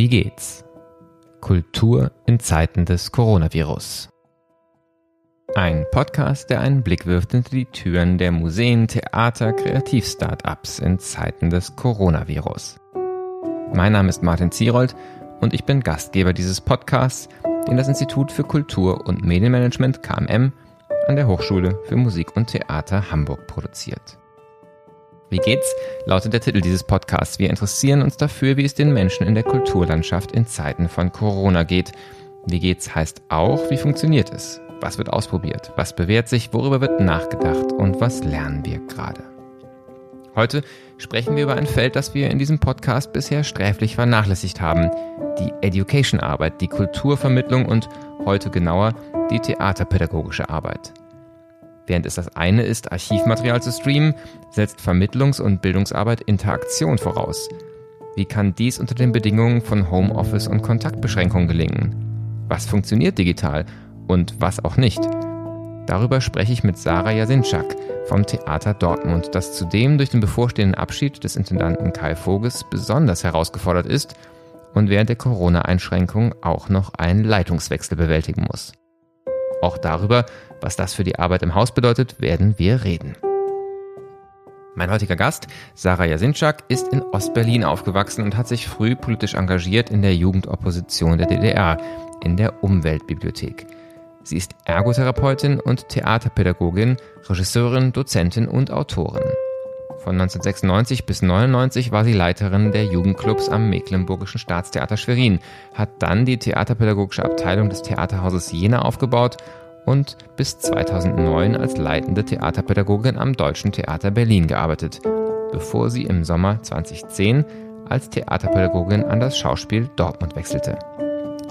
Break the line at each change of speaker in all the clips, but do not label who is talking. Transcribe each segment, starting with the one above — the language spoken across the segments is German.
Wie geht's? Kultur in Zeiten des Coronavirus. Ein Podcast, der einen Blick wirft hinter die Türen der Museen, Theater, Kreativstartups in Zeiten des Coronavirus. Mein Name ist Martin Zierold und ich bin Gastgeber dieses Podcasts, den das Institut für Kultur und Medienmanagement KMM an der Hochschule für Musik und Theater Hamburg produziert. Wie geht's? lautet der Titel dieses Podcasts. Wir interessieren uns dafür, wie es den Menschen in der Kulturlandschaft in Zeiten von Corona geht. Wie geht's heißt auch, wie funktioniert es? Was wird ausprobiert? Was bewährt sich? Worüber wird nachgedacht? Und was lernen wir gerade? Heute sprechen wir über ein Feld, das wir in diesem Podcast bisher sträflich vernachlässigt haben. Die Education-Arbeit, die Kulturvermittlung und heute genauer die theaterpädagogische Arbeit. Während es das eine ist, Archivmaterial zu streamen, setzt Vermittlungs- und Bildungsarbeit Interaktion voraus. Wie kann dies unter den Bedingungen von Homeoffice und Kontaktbeschränkungen gelingen? Was funktioniert digital und was auch nicht? Darüber spreche ich mit Sarah Jasinczak vom Theater Dortmund, das zudem durch den bevorstehenden Abschied des Intendanten Kai Voges besonders herausgefordert ist und während der Corona-Einschränkungen auch noch einen Leitungswechsel bewältigen muss. Auch darüber, was das für die Arbeit im Haus bedeutet, werden wir reden. Mein heutiger Gast, Sarah Jasinczak, ist in Ostberlin aufgewachsen und hat sich früh politisch engagiert in der Jugendopposition der DDR, in der Umweltbibliothek. Sie ist Ergotherapeutin und Theaterpädagogin, Regisseurin, Dozentin und Autorin. Von 1996 bis 1999 war sie Leiterin der Jugendclubs am Mecklenburgischen Staatstheater Schwerin, hat dann die theaterpädagogische Abteilung des Theaterhauses Jena aufgebaut und bis 2009 als leitende Theaterpädagogin am Deutschen Theater Berlin gearbeitet, bevor sie im Sommer 2010 als Theaterpädagogin an das Schauspiel Dortmund wechselte.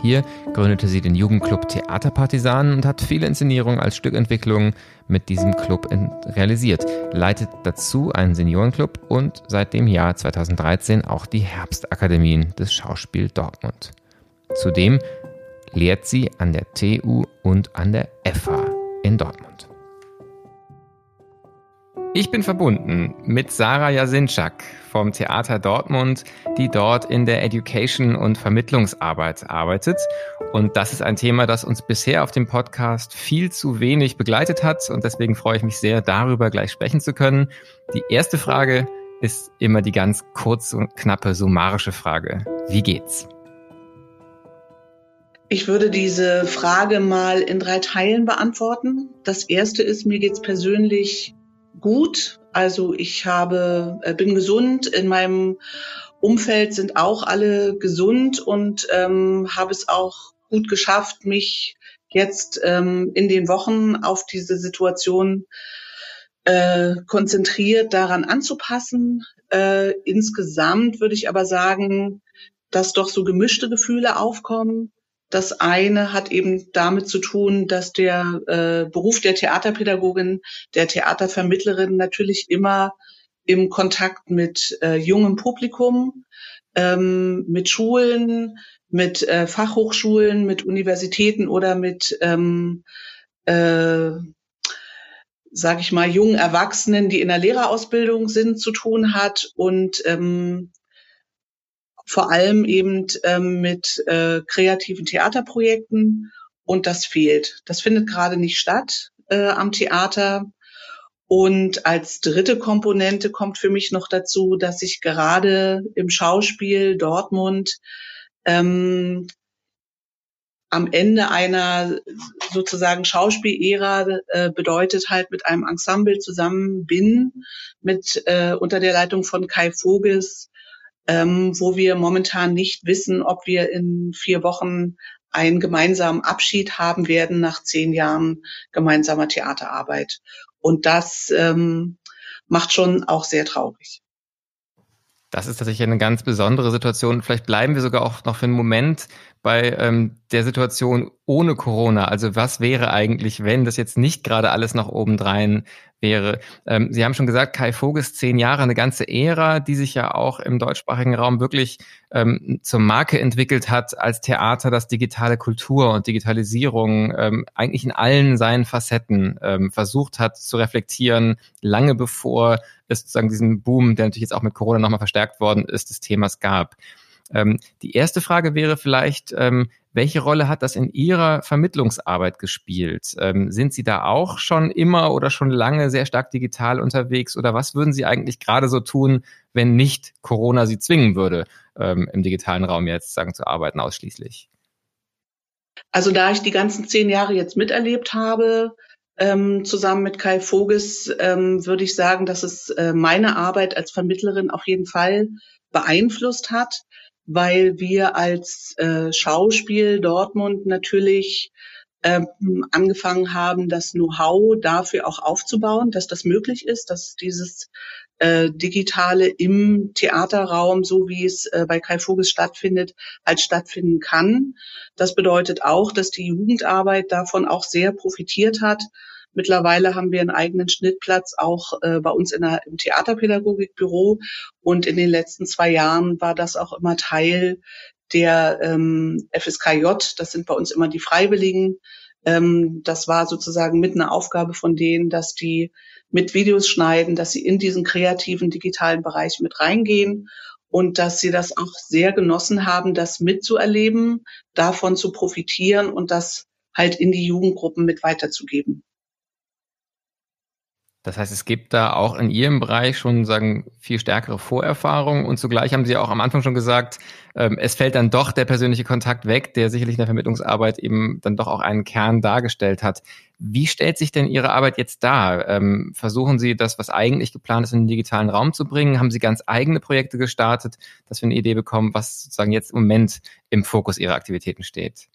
Hier gründete sie den Jugendclub Theaterpartisanen und hat viele Inszenierungen als Stückentwicklung mit diesem Club realisiert, leitet dazu einen Seniorenclub und seit dem Jahr 2013 auch die Herbstakademien des Schauspiel Dortmund. Zudem lehrt sie an der TU und an der FH in Dortmund. Ich bin verbunden mit Sarah Jasinczak vom Theater Dortmund, die dort in der Education- und Vermittlungsarbeit arbeitet. Und das ist ein Thema, das uns bisher auf dem Podcast viel zu wenig begleitet hat. Und deswegen freue ich mich sehr, darüber gleich sprechen zu können. Die erste Frage ist immer die ganz kurz und knappe summarische Frage. Wie geht's?
Ich würde diese Frage mal in drei Teilen beantworten. Das erste ist, mir geht's persönlich gut. Also ich habe, äh, bin gesund. In meinem Umfeld sind auch alle gesund und ähm, habe es auch gut geschafft, mich jetzt ähm, in den Wochen auf diese Situation äh, konzentriert daran anzupassen. Äh, insgesamt würde ich aber sagen, dass doch so gemischte Gefühle aufkommen. Das eine hat eben damit zu tun, dass der äh, Beruf der Theaterpädagogin, der Theatervermittlerin natürlich immer im Kontakt mit äh, jungem Publikum, ähm, mit Schulen, mit äh, Fachhochschulen, mit Universitäten oder mit, ähm, äh, sage ich mal, jungen Erwachsenen, die in der Lehrerausbildung sind, zu tun hat. Und ähm, vor allem eben ähm, mit äh, kreativen Theaterprojekten und das fehlt. Das findet gerade nicht statt äh, am Theater. Und als dritte Komponente kommt für mich noch dazu, dass ich gerade im Schauspiel Dortmund ähm, am Ende einer sozusagen Schauspielära äh, bedeutet halt mit einem Ensemble zusammen bin, mit äh, unter der Leitung von Kai Voges, ähm, wo wir momentan nicht wissen, ob wir in vier Wochen einen gemeinsamen Abschied haben werden nach zehn Jahren gemeinsamer Theaterarbeit. Und das ähm, macht schon auch sehr traurig.
Das ist tatsächlich eine ganz besondere Situation. Vielleicht bleiben wir sogar auch noch für einen Moment bei ähm, der Situation ohne Corona. Also was wäre eigentlich, wenn das jetzt nicht gerade alles nach obendrein wäre? Ähm, Sie haben schon gesagt, Kai Voges zehn Jahre, eine ganze Ära, die sich ja auch im deutschsprachigen Raum wirklich ähm, zur Marke entwickelt hat als Theater, das digitale Kultur und Digitalisierung ähm, eigentlich in allen seinen Facetten ähm, versucht hat zu reflektieren, lange bevor es sozusagen diesen Boom, der natürlich jetzt auch mit Corona nochmal verstärkt worden ist, des Themas gab.
Ähm, die erste Frage wäre vielleicht, ähm, welche Rolle hat das in Ihrer Vermittlungsarbeit gespielt? Ähm, sind Sie da auch schon immer oder schon lange sehr stark digital unterwegs? Oder was würden Sie eigentlich gerade so tun, wenn nicht Corona Sie zwingen würde, ähm, im digitalen Raum jetzt sagen zu arbeiten ausschließlich?
Also da ich die ganzen zehn Jahre jetzt miterlebt habe, ähm, zusammen mit Kai Voges, ähm, würde ich sagen, dass es äh, meine Arbeit als Vermittlerin auf jeden Fall beeinflusst hat, weil wir als äh, Schauspiel Dortmund natürlich ähm, angefangen haben, das Know-how dafür auch aufzubauen, dass das möglich ist, dass dieses äh, Digitale im Theaterraum, so wie es äh, bei Kai Voges stattfindet, halt stattfinden kann. Das bedeutet auch, dass die Jugendarbeit davon auch sehr profitiert hat. Mittlerweile haben wir einen eigenen Schnittplatz auch äh, bei uns in der, im Theaterpädagogikbüro und in den letzten zwei Jahren war das auch immer Teil der ähm, FSKJ. Das sind bei uns immer die Freiwilligen. Ähm, das war sozusagen mit einer Aufgabe von denen, dass die mit Videos schneiden, dass sie in diesen kreativen digitalen Bereich mit reingehen und dass sie das auch sehr genossen haben, das mitzuerleben, davon zu profitieren und das halt in die Jugendgruppen mit weiterzugeben.
Das heißt, es gibt da auch in Ihrem Bereich schon sagen viel stärkere Vorerfahrungen und zugleich haben Sie auch am Anfang schon gesagt, ähm, es fällt dann doch der persönliche Kontakt weg, der sicherlich in der Vermittlungsarbeit eben dann doch auch einen Kern dargestellt hat. Wie stellt sich denn Ihre Arbeit jetzt dar? Ähm, versuchen Sie das, was eigentlich geplant ist, in den digitalen Raum zu bringen? Haben Sie ganz eigene Projekte gestartet, dass wir eine Idee bekommen, was sozusagen jetzt im Moment im Fokus Ihrer Aktivitäten steht?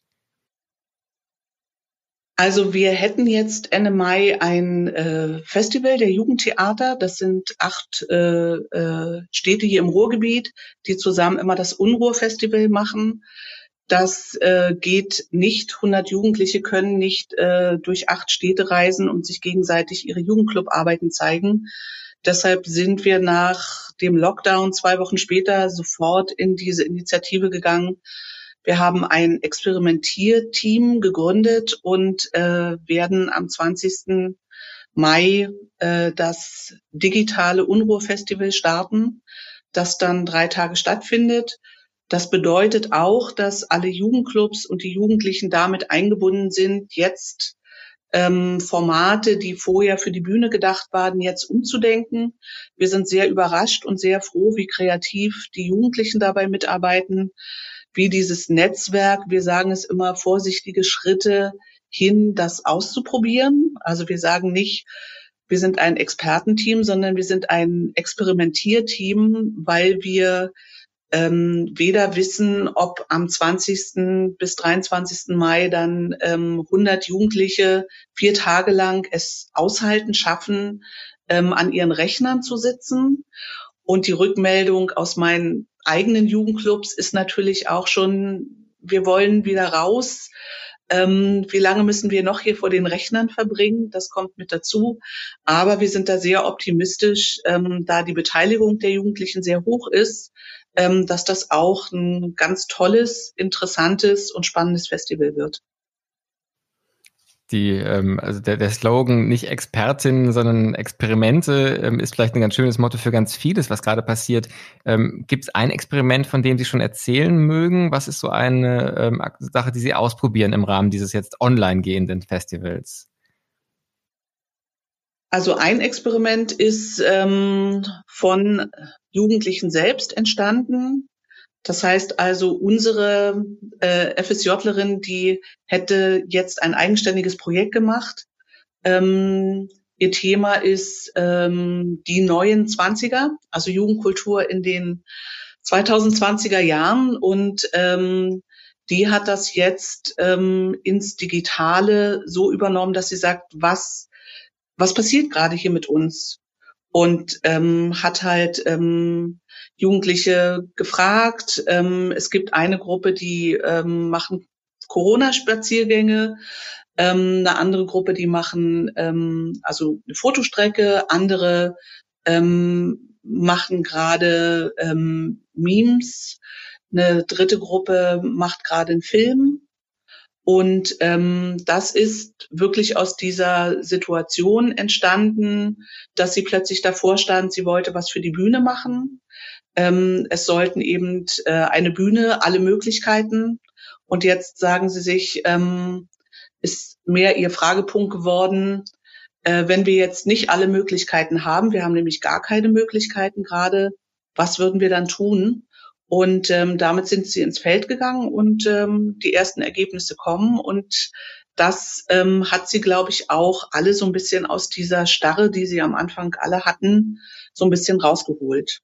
Also wir hätten jetzt Ende Mai ein äh, Festival der Jugendtheater. Das sind acht äh, äh, Städte hier im Ruhrgebiet, die zusammen immer das Unruhr-Festival machen. Das äh, geht nicht. 100 Jugendliche können nicht äh, durch acht Städte reisen und sich gegenseitig ihre Jugendclubarbeiten zeigen. Deshalb sind wir nach dem Lockdown zwei Wochen später sofort in diese Initiative gegangen, wir haben ein Experimentierteam gegründet und äh, werden am 20. Mai äh, das digitale Unruhfestival starten, das dann drei Tage stattfindet. Das bedeutet auch, dass alle Jugendclubs und die Jugendlichen damit eingebunden sind, jetzt ähm, Formate, die vorher für die Bühne gedacht waren, jetzt umzudenken. Wir sind sehr überrascht und sehr froh, wie kreativ die Jugendlichen dabei mitarbeiten wie dieses Netzwerk, wir sagen es immer, vorsichtige Schritte hin, das auszuprobieren. Also wir sagen nicht, wir sind ein Expertenteam, sondern wir sind ein Experimentierteam, weil wir ähm, weder wissen, ob am 20. bis 23. Mai dann ähm, 100 Jugendliche vier Tage lang es aushalten, schaffen, ähm, an ihren Rechnern zu sitzen. Und die Rückmeldung aus meinen eigenen Jugendclubs ist natürlich auch schon, wir wollen wieder raus. Ähm, wie lange müssen wir noch hier vor den Rechnern verbringen? Das kommt mit dazu. Aber wir sind da sehr optimistisch, ähm, da die Beteiligung der Jugendlichen sehr hoch ist, ähm, dass das auch ein ganz tolles, interessantes und spannendes Festival wird
die, ähm, also der, der Slogan nicht Expertin, sondern Experimente ähm, ist vielleicht ein ganz schönes Motto für ganz vieles, was gerade passiert. Ähm, Gibt es ein Experiment, von dem Sie schon erzählen mögen? Was ist so eine ähm, Sache, die Sie ausprobieren im Rahmen dieses jetzt online gehenden Festivals?
Also ein Experiment ist ähm, von Jugendlichen selbst entstanden. Das heißt also, unsere äh, FSJlerin, die hätte jetzt ein eigenständiges Projekt gemacht. Ähm, ihr Thema ist ähm, die neuen Zwanziger, also Jugendkultur in den 2020er Jahren. Und ähm, die hat das jetzt ähm, ins Digitale so übernommen, dass sie sagt, was, was passiert gerade hier mit uns? Und ähm, hat halt ähm, Jugendliche gefragt. Ähm, es gibt eine Gruppe, die ähm, machen Corona-Spaziergänge, ähm, eine andere Gruppe, die machen ähm, also eine Fotostrecke, andere ähm, machen gerade ähm, Memes, eine dritte Gruppe macht gerade einen Film Und ähm, das ist wirklich aus dieser Situation entstanden, dass sie plötzlich davor stand, sie wollte was für die Bühne machen. Ähm, es sollten eben äh, eine Bühne, alle Möglichkeiten. Und jetzt sagen sie sich, ähm, ist mehr ihr Fragepunkt geworden, äh, wenn wir jetzt nicht alle Möglichkeiten haben, wir haben nämlich gar keine Möglichkeiten gerade, was würden wir dann tun? Und ähm, damit sind sie ins Feld gegangen und ähm, die ersten Ergebnisse kommen. Und das ähm, hat sie, glaube ich, auch alle so ein bisschen aus dieser Starre, die sie am Anfang alle hatten, so ein bisschen rausgeholt.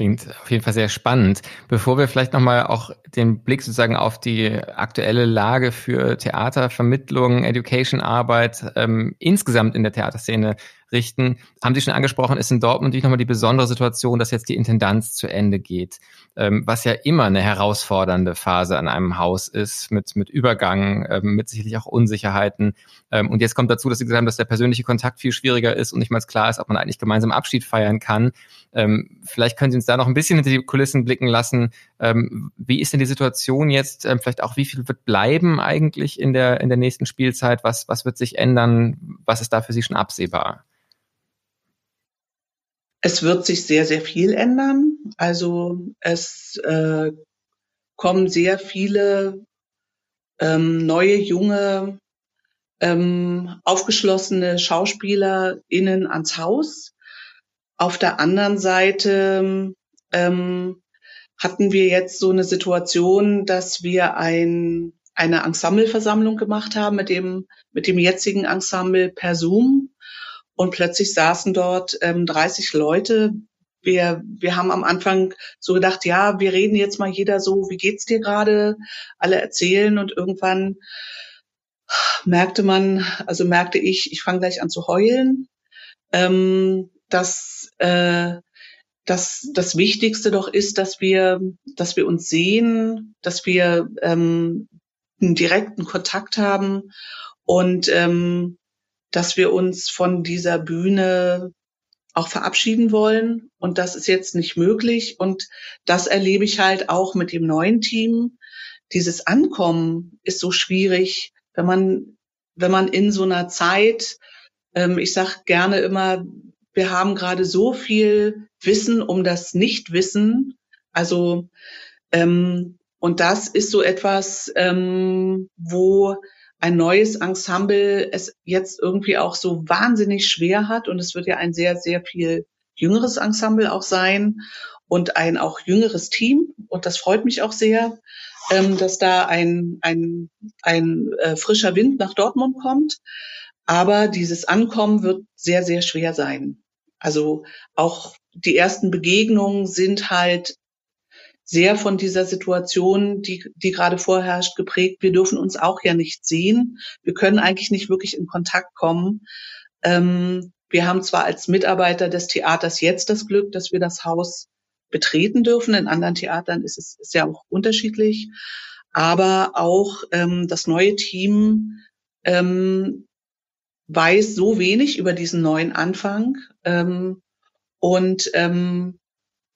Klingt auf jeden Fall sehr spannend. Bevor wir vielleicht nochmal auch den Blick sozusagen auf die aktuelle Lage für Theatervermittlung, Education-Arbeit ähm, insgesamt in der Theaterszene richten. Haben Sie schon angesprochen, ist in Dortmund natürlich nochmal die besondere Situation, dass jetzt die Intendanz zu Ende geht, ähm, was ja immer eine herausfordernde Phase an einem Haus ist, mit, mit Übergang, ähm, mit sicherlich auch Unsicherheiten. Ähm, und jetzt kommt dazu, dass Sie gesagt haben, dass der persönliche Kontakt viel schwieriger ist und nicht mal klar ist, ob man eigentlich gemeinsam Abschied feiern kann. Ähm, vielleicht können Sie uns da noch ein bisschen hinter die Kulissen blicken lassen. Ähm, wie ist denn die Situation jetzt? Ähm, vielleicht auch, wie viel wird bleiben eigentlich in der, in der nächsten Spielzeit? Was, was wird sich ändern? Was ist da für Sie schon absehbar?
Es wird sich sehr, sehr viel ändern. Also es äh, kommen sehr viele ähm, neue, junge, ähm, aufgeschlossene SchauspielerInnen ans Haus. Auf der anderen Seite ähm, hatten wir jetzt so eine Situation, dass wir ein, eine Ensembleversammlung gemacht haben mit dem, mit dem jetzigen Ensemble per Zoom. Und plötzlich saßen dort ähm, 30 Leute. Wir, wir haben am Anfang so gedacht, ja, wir reden jetzt mal jeder so, wie geht's dir gerade? Alle erzählen und irgendwann merkte man, also merkte ich, ich fange gleich an zu heulen, ähm, dass äh, dass das Wichtigste doch ist, dass wir, dass wir uns sehen, dass wir ähm, einen direkten Kontakt haben und ähm, dass wir uns von dieser Bühne auch verabschieden wollen. Und das ist jetzt nicht möglich. Und das erlebe ich halt auch mit dem neuen Team. Dieses Ankommen ist so schwierig, wenn man, wenn man in so einer Zeit, ähm, ich sag gerne immer, wir haben gerade so viel Wissen um das Nichtwissen. Also, ähm, und das ist so etwas, ähm, wo ein neues Ensemble es jetzt irgendwie auch so wahnsinnig schwer hat. Und es wird ja ein sehr, sehr viel jüngeres Ensemble auch sein und ein auch jüngeres Team. Und das freut mich auch sehr, ähm, dass da ein, ein, ein äh, frischer Wind nach Dortmund kommt. Aber dieses Ankommen wird sehr, sehr schwer sein. Also auch die ersten Begegnungen sind halt sehr von dieser Situation, die, die gerade vorherrscht, geprägt. Wir dürfen uns auch ja nicht sehen. Wir können eigentlich nicht wirklich in Kontakt kommen. Ähm, wir haben zwar als Mitarbeiter des Theaters jetzt das Glück, dass wir das Haus betreten dürfen. In anderen Theatern ist es ja auch unterschiedlich. Aber auch ähm, das neue Team ähm, weiß so wenig über diesen neuen Anfang ähm, und ähm,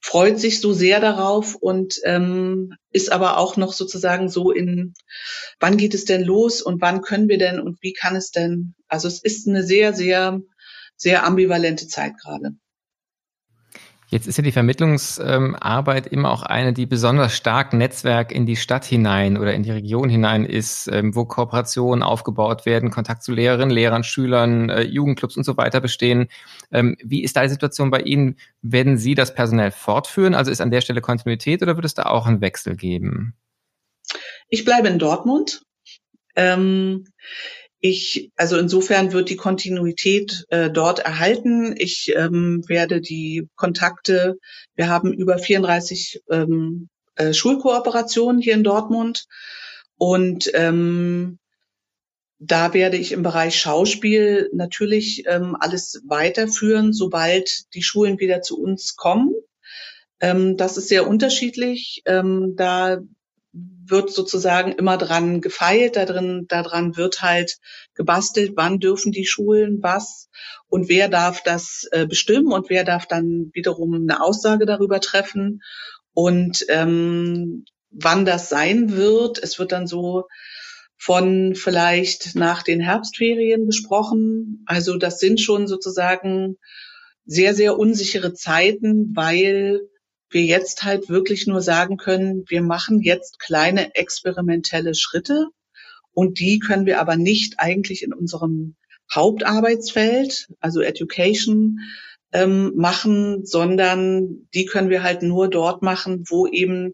freut sich so sehr darauf und ähm, ist aber auch noch sozusagen so in, wann geht es denn los und wann können wir denn und wie kann es denn? Also es ist eine sehr, sehr, sehr ambivalente Zeit gerade.
Jetzt ist ja die Vermittlungsarbeit immer auch eine, die besonders stark Netzwerk in die Stadt hinein oder in die Region hinein ist, ähm, wo Kooperationen aufgebaut werden, Kontakt zu Lehrerinnen, Lehrern, Schülern, äh, Jugendclubs und so weiter bestehen. Ähm, wie ist da die Situation bei Ihnen? Werden Sie das personell fortführen? Also ist an der Stelle Kontinuität oder wird es da auch einen Wechsel geben?
Ich bleibe in Dortmund. Ähm, ich, also insofern wird die Kontinuität äh, dort erhalten. Ich ähm, werde die Kontakte, wir haben über 34 ähm, äh, Schulkooperationen hier in Dortmund und ähm, da werde ich im Bereich Schauspiel natürlich ähm, alles weiterführen, sobald die Schulen wieder zu uns kommen. Ähm, das ist sehr unterschiedlich. Ähm, da wird sozusagen immer dran gefeilt, da drin, daran wird halt gebastelt, wann dürfen die Schulen was und wer darf das äh, bestimmen und wer darf dann wiederum eine Aussage darüber treffen. Und ähm, wann das sein wird. Es wird dann so von vielleicht nach den Herbstferien besprochen. Also das sind schon sozusagen sehr, sehr unsichere Zeiten, weil wir jetzt halt wirklich nur sagen können, wir machen jetzt kleine experimentelle Schritte und die können wir aber nicht eigentlich in unserem Hauptarbeitsfeld, also Education, ähm, machen, sondern die können wir halt nur dort machen, wo eben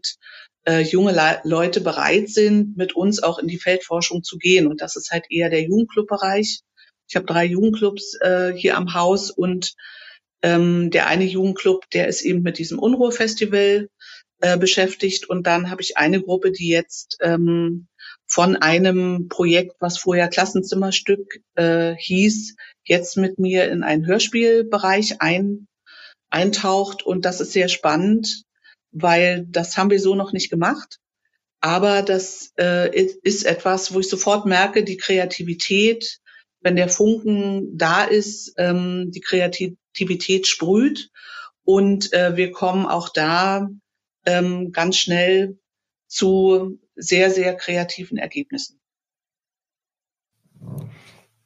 äh, junge Le Leute bereit sind, mit uns auch in die Feldforschung zu gehen. Und das ist halt eher der Jugendclubbereich. Ich habe drei Jugendclubs äh, hier am Haus und ähm, der eine Jugendclub, der ist eben mit diesem Unruhefestival äh, beschäftigt. Und dann habe ich eine Gruppe, die jetzt ähm, von einem Projekt, was vorher Klassenzimmerstück äh, hieß, jetzt mit mir in einen Hörspielbereich ein, eintaucht. Und das ist sehr spannend, weil das haben wir so noch nicht gemacht. Aber das äh, ist etwas, wo ich sofort merke, die Kreativität, wenn der Funken da ist, ähm, die Kreativität sprüht und äh, wir kommen auch da ähm, ganz schnell zu sehr, sehr kreativen Ergebnissen.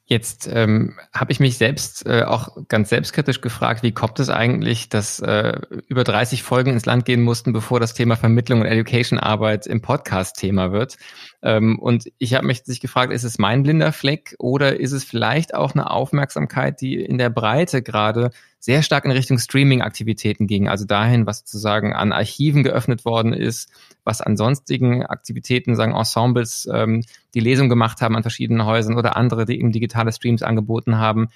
Jetzt ähm, habe ich mich selbst äh, auch ganz selbstkritisch gefragt, wie kommt es eigentlich, dass äh, über 30 Folgen ins Land gehen mussten, bevor das Thema Vermittlung und Education-Arbeit im Podcast Thema wird. Ähm, und ich habe mich sich gefragt, ist es mein blinder Fleck oder ist es vielleicht auch eine Aufmerksamkeit, die in der Breite gerade sehr stark in Richtung Streaming-Aktivitäten ging, also dahin, was sozusagen an Archiven geöffnet worden ist, was an sonstigen Aktivitäten, sagen Ensembles, ähm, die Lesung gemacht haben an verschiedenen Häusern oder andere, die eben digitale Streams angeboten haben.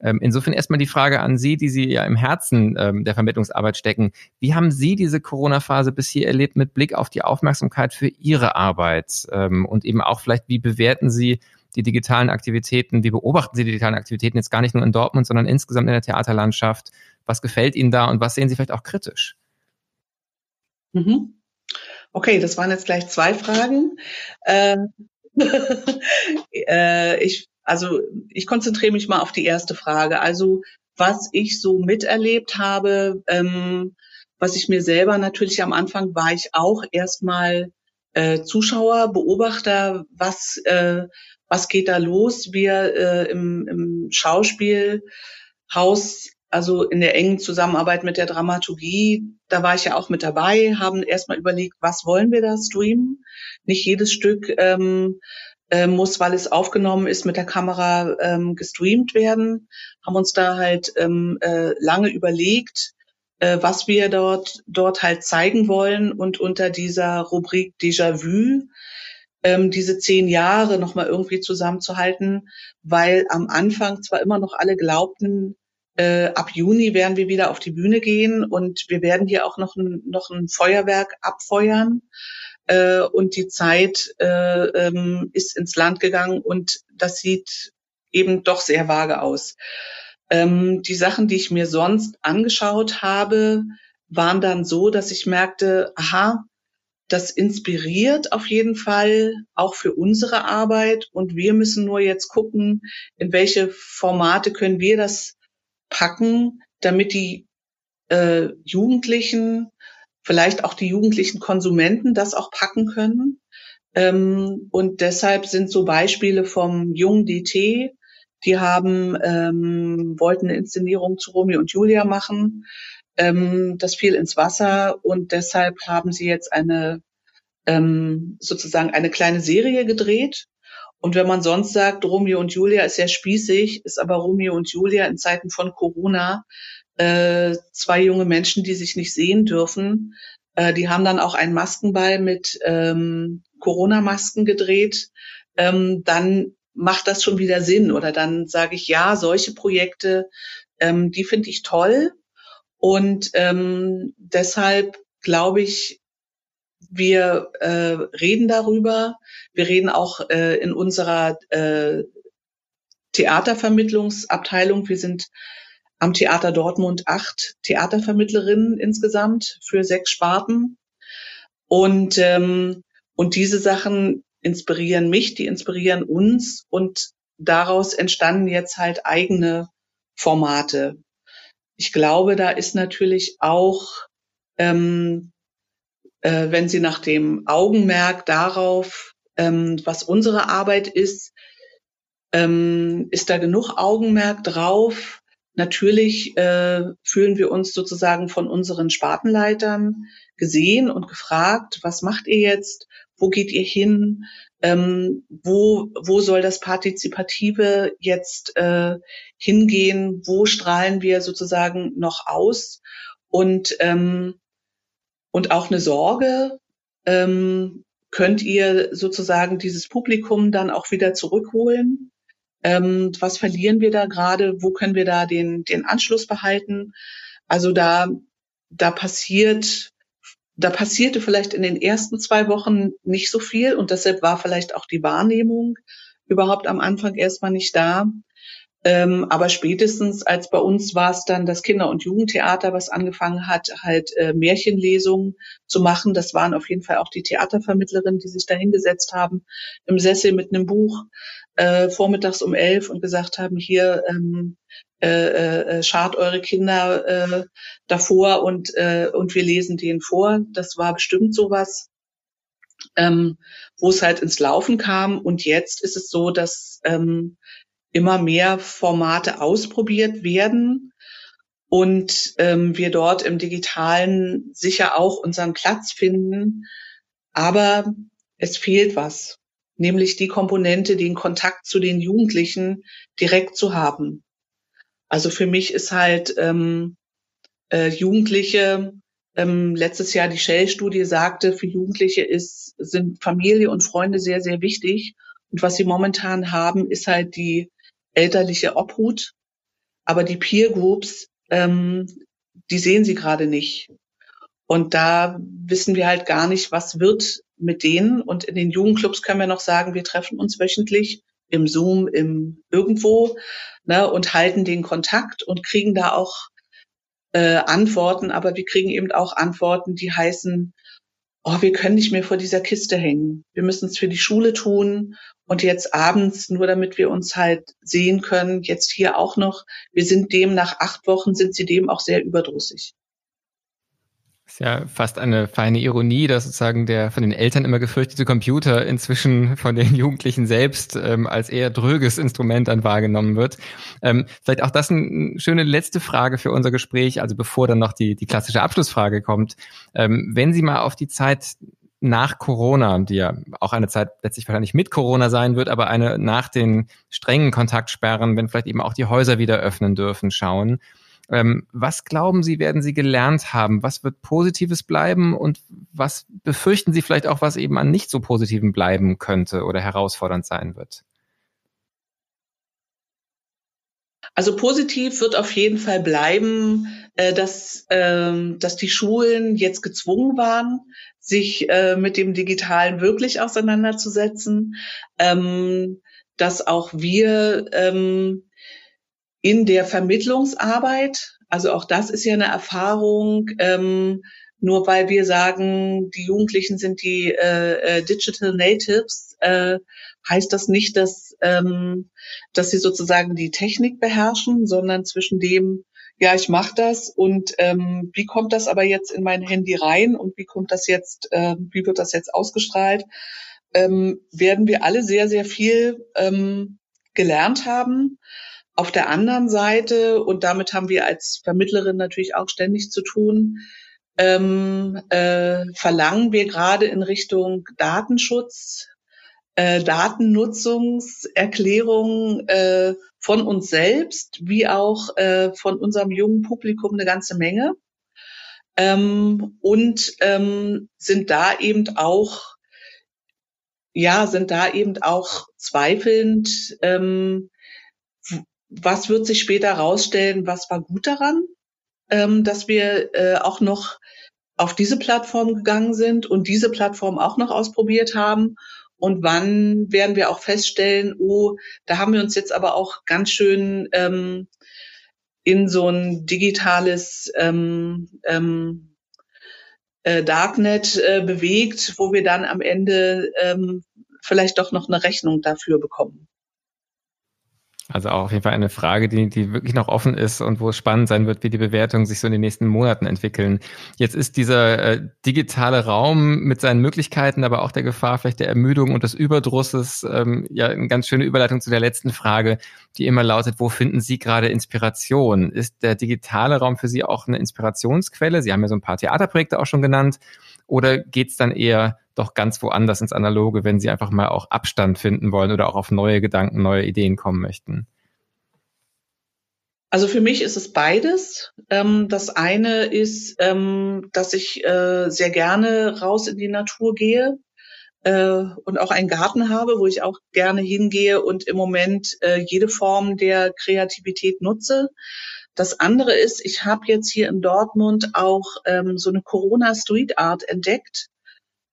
Ähm, insofern erstmal die Frage an Sie, die Sie ja im Herzen ähm, der Vermittlungsarbeit stecken. Wie haben Sie diese Corona-Phase bis hier erlebt mit Blick auf die Aufmerksamkeit für Ihre Arbeit? Ähm, und eben auch vielleicht, wie bewerten Sie die digitalen Aktivitäten, wie beobachten Sie die digitalen Aktivitäten jetzt gar nicht nur in Dortmund, sondern insgesamt in der Theaterlandschaft? Was gefällt Ihnen da und was sehen Sie vielleicht auch kritisch?
Mhm. Okay, das waren jetzt gleich zwei Fragen. Ähm, äh, ich, also ich konzentriere mich mal auf die erste Frage. Also was ich so miterlebt habe, ähm, was ich mir selber natürlich am Anfang war ich auch erstmal äh, Zuschauer, Beobachter, was äh, was geht da los? Wir äh, im, im Schauspielhaus, also in der engen Zusammenarbeit mit der Dramaturgie, da war ich ja auch mit dabei, haben erstmal überlegt, was wollen wir da streamen? Nicht jedes Stück ähm, äh, muss, weil es aufgenommen ist, mit der Kamera ähm, gestreamt werden. Haben uns da halt ähm, äh, lange überlegt, äh, was wir dort dort halt zeigen wollen und unter dieser Rubrik Déjà-vu ähm, diese zehn Jahre nochmal irgendwie zusammenzuhalten, weil am Anfang zwar immer noch alle glaubten, äh, ab Juni werden wir wieder auf die Bühne gehen und wir werden hier auch noch ein, noch ein Feuerwerk abfeuern. Äh, und die Zeit äh, ähm, ist ins Land gegangen und das sieht eben doch sehr vage aus. Ähm, die Sachen, die ich mir sonst angeschaut habe, waren dann so, dass ich merkte, aha, das inspiriert auf jeden Fall auch für unsere Arbeit und wir müssen nur jetzt gucken, in welche Formate können wir das packen, damit die äh, Jugendlichen, vielleicht auch die jugendlichen Konsumenten das auch packen können. Ähm, und deshalb sind so Beispiele vom jungen DT, die haben ähm, wollten eine Inszenierung zu Romeo und Julia machen ähm, das fiel ins Wasser und deshalb haben sie jetzt eine ähm, sozusagen eine kleine Serie gedreht. Und wenn man sonst sagt, Romeo und Julia ist sehr spießig, ist aber Romeo und Julia in Zeiten von Corona äh, zwei junge Menschen, die sich nicht sehen dürfen. Äh, die haben dann auch einen Maskenball mit ähm, Corona-Masken gedreht. Ähm, dann macht das schon wieder Sinn. Oder dann sage ich, ja, solche Projekte, ähm, die finde ich toll. Und ähm, deshalb glaube ich, wir äh, reden darüber. Wir reden auch äh, in unserer äh, Theatervermittlungsabteilung. Wir sind am Theater Dortmund acht Theatervermittlerinnen insgesamt für sechs Sparten. Und, ähm, und diese Sachen inspirieren mich, die inspirieren uns und daraus entstanden jetzt halt eigene Formate ich glaube, da ist natürlich auch ähm, äh, wenn Sie nach dem Augenmerk darauf, ähm, was unsere Arbeit ist, ähm, ist da genug Augenmerk drauf. Natürlich äh, fühlen wir uns sozusagen von unseren Spartenleitern gesehen und gefragt, was macht ihr jetzt? Wo geht ihr hin? Ähm, wo, wo soll das Partizipative jetzt äh, hingehen? Wo strahlen wir sozusagen noch aus? Und, ähm, und auch eine Sorge, ähm, könnt ihr sozusagen dieses Publikum dann auch wieder zurückholen? Ähm, was verlieren wir da gerade? Wo können wir da den, den Anschluss behalten? Also da, da passiert, da passierte vielleicht in den ersten zwei Wochen nicht so viel und deshalb war vielleicht auch die Wahrnehmung überhaupt am Anfang erstmal nicht da. Ähm, aber spätestens als bei uns war es dann das Kinder- und Jugendtheater, was angefangen hat, halt äh, Märchenlesungen zu machen. Das waren auf jeden Fall auch die Theatervermittlerinnen, die sich da hingesetzt haben im Sessel mit einem Buch äh, vormittags um elf und gesagt haben, hier ähm, äh, äh, äh schart eure Kinder äh, davor und, äh, und wir lesen denen vor. Das war bestimmt sowas, ähm, wo es halt ins Laufen kam. Und jetzt ist es so, dass ähm, immer mehr Formate ausprobiert werden und ähm, wir dort im digitalen sicher auch unseren Platz finden. Aber es fehlt was, nämlich die Komponente, den Kontakt zu den Jugendlichen direkt zu haben. Also für mich ist halt ähm, äh, Jugendliche, ähm, letztes Jahr die Shell-Studie sagte, für Jugendliche ist, sind Familie und Freunde sehr, sehr wichtig. Und was sie momentan haben, ist halt die elterliche Obhut, aber die Peer Groups, ähm, die sehen sie gerade nicht. Und da wissen wir halt gar nicht, was wird mit denen. Und in den Jugendclubs können wir noch sagen, wir treffen uns wöchentlich im Zoom, im irgendwo ne, und halten den Kontakt und kriegen da auch äh, Antworten. Aber wir kriegen eben auch Antworten, die heißen, oh, wir können nicht mehr vor dieser Kiste hängen. Wir müssen es für die Schule tun und jetzt abends, nur damit wir uns halt sehen können, jetzt hier auch noch, wir sind dem nach acht Wochen, sind sie dem auch sehr überdrüssig.
Ist ja fast eine feine Ironie, dass sozusagen der von den Eltern immer gefürchtete Computer inzwischen von den Jugendlichen selbst ähm, als eher dröges Instrument dann wahrgenommen wird. Ähm, vielleicht auch das eine schöne letzte Frage für unser Gespräch, also bevor dann noch die, die klassische Abschlussfrage kommt. Ähm, wenn Sie mal auf die Zeit nach Corona, die ja auch eine Zeit letztlich wahrscheinlich mit Corona sein wird, aber eine nach den strengen Kontaktsperren, wenn vielleicht eben auch die Häuser wieder öffnen dürfen, schauen. Ähm, was glauben Sie, werden Sie gelernt haben? Was wird Positives bleiben und was befürchten Sie vielleicht auch, was eben an nicht so Positiven bleiben könnte oder herausfordernd sein wird?
Also positiv wird auf jeden Fall bleiben, äh, dass, ähm, dass die Schulen jetzt gezwungen waren, sich äh, mit dem Digitalen wirklich auseinanderzusetzen, ähm, dass auch wir in der Vermittlungsarbeit, also auch das ist ja eine Erfahrung, ähm, nur weil wir sagen, die Jugendlichen sind die äh, äh, Digital Natives, äh, heißt das nicht, dass, ähm, dass sie sozusagen die Technik beherrschen, sondern zwischen dem, ja, ich mache das und ähm, wie kommt das aber jetzt in mein Handy rein und wie kommt das jetzt, äh, wie wird das jetzt ausgestrahlt, ähm, werden wir alle sehr, sehr viel ähm, gelernt haben. Auf der anderen Seite, und damit haben wir als Vermittlerin natürlich auch ständig zu tun, ähm, äh, verlangen wir gerade in Richtung Datenschutz, äh, Datennutzungserklärungen äh, von uns selbst wie auch äh, von unserem jungen Publikum eine ganze Menge. Ähm, und ähm, sind da eben auch, ja, sind da eben auch zweifelnd, ähm, was wird sich später herausstellen, was war gut daran, ähm, dass wir äh, auch noch auf diese Plattform gegangen sind und diese Plattform auch noch ausprobiert haben. Und wann werden wir auch feststellen, oh, da haben wir uns jetzt aber auch ganz schön ähm, in so ein digitales ähm, ähm, äh, Darknet äh, bewegt, wo wir dann am Ende ähm, vielleicht doch noch eine Rechnung dafür bekommen.
Also auch auf jeden Fall eine Frage, die, die wirklich noch offen ist und wo es spannend sein wird, wie die Bewertungen sich so in den nächsten Monaten entwickeln. Jetzt ist dieser äh, digitale Raum mit seinen Möglichkeiten, aber auch der Gefahr vielleicht der Ermüdung und des Überdrusses ähm, ja eine ganz schöne Überleitung zu der letzten Frage, die immer lautet, wo finden Sie gerade Inspiration? Ist der digitale Raum für Sie auch eine Inspirationsquelle? Sie haben ja so ein paar Theaterprojekte auch schon genannt. Oder geht es dann eher doch ganz woanders ins Analoge, wenn sie einfach mal auch Abstand finden wollen oder auch auf neue Gedanken, neue Ideen kommen möchten?
Also für mich ist es beides. Ähm, das eine ist, ähm, dass ich äh, sehr gerne raus in die Natur gehe äh, und auch einen Garten habe, wo ich auch gerne hingehe und im Moment äh, jede Form der Kreativität nutze. Das andere ist, ich habe jetzt hier in Dortmund auch ähm, so eine Corona Street Art entdeckt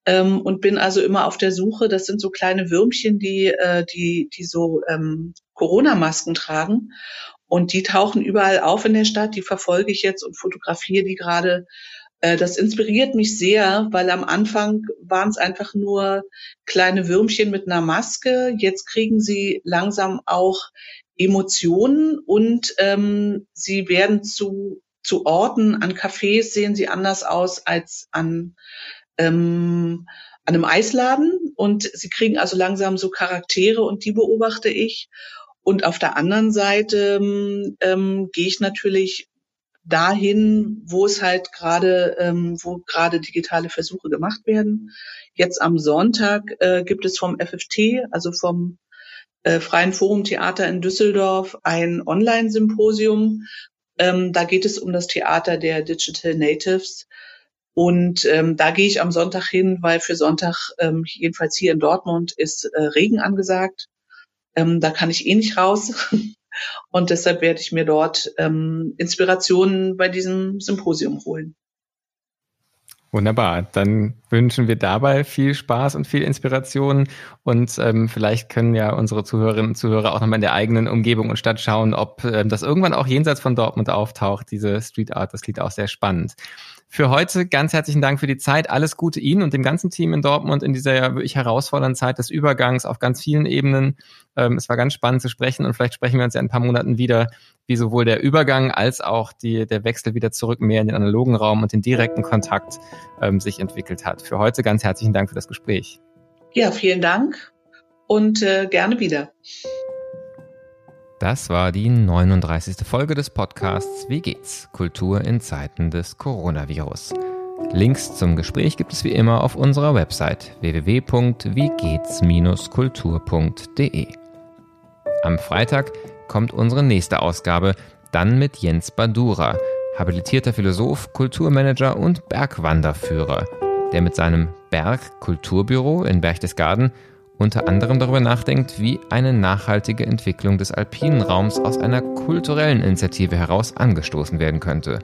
ähm, und bin also immer auf der Suche. Das sind so kleine Würmchen, die, äh, die, die so ähm, Corona-Masken tragen. Und die tauchen überall auf in der Stadt. Die verfolge ich jetzt und fotografiere die gerade. Äh, das inspiriert mich sehr, weil am Anfang waren es einfach nur kleine Würmchen mit einer Maske. Jetzt kriegen sie langsam auch Emotionen und ähm, sie werden zu, zu Orten, an Cafés sehen sie anders aus als an ähm, an einem Eisladen und sie kriegen also langsam so Charaktere und die beobachte ich. Und auf der anderen Seite ähm, gehe ich natürlich dahin, wo es halt gerade, ähm, wo gerade digitale Versuche gemacht werden. Jetzt am Sonntag äh, gibt es vom FFT, also vom äh, Freien Forum Theater in Düsseldorf, ein Online-Symposium. Ähm, da geht es um das Theater der Digital Natives. Und ähm, da gehe ich am Sonntag hin, weil für Sonntag, ähm, jedenfalls hier in Dortmund, ist äh, Regen angesagt. Ähm, da kann ich eh nicht raus. Und deshalb werde ich mir dort ähm, Inspirationen bei diesem Symposium holen.
Wunderbar. Dann wünschen wir dabei viel Spaß und viel Inspiration. Und ähm, vielleicht können ja unsere Zuhörerinnen und Zuhörer auch nochmal in der eigenen Umgebung und Stadt schauen, ob ähm, das irgendwann auch jenseits von Dortmund auftaucht, diese Street Art. Das klingt auch sehr spannend für heute ganz herzlichen Dank für die Zeit. Alles Gute Ihnen und dem ganzen Team in Dortmund in dieser ja wirklich herausfordernden Zeit des Übergangs auf ganz vielen Ebenen. Ähm, es war ganz spannend zu sprechen und vielleicht sprechen wir uns ja in ein paar Monaten wieder, wie sowohl der Übergang als auch die, der Wechsel wieder zurück mehr in den analogen Raum und den direkten Kontakt ähm, sich entwickelt hat. Für heute ganz herzlichen Dank für das Gespräch.
Ja, vielen Dank und äh, gerne wieder.
Das war die 39. Folge des Podcasts Wie geht's? Kultur in Zeiten des Coronavirus. Links zum Gespräch gibt es wie immer auf unserer Website www.wiegehts-kultur.de. Am Freitag kommt unsere nächste Ausgabe, dann mit Jens Badura, habilitierter Philosoph, Kulturmanager und Bergwanderführer, der mit seinem Berg Kulturbüro in Berchtesgaden unter anderem darüber nachdenkt, wie eine nachhaltige Entwicklung des alpinen Raums aus einer kulturellen Initiative heraus angestoßen werden könnte.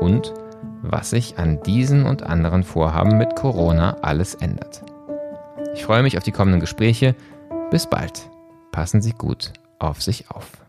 Und was sich an diesen und anderen Vorhaben mit Corona alles ändert. Ich freue mich auf die kommenden Gespräche. Bis bald. Passen Sie gut auf sich auf.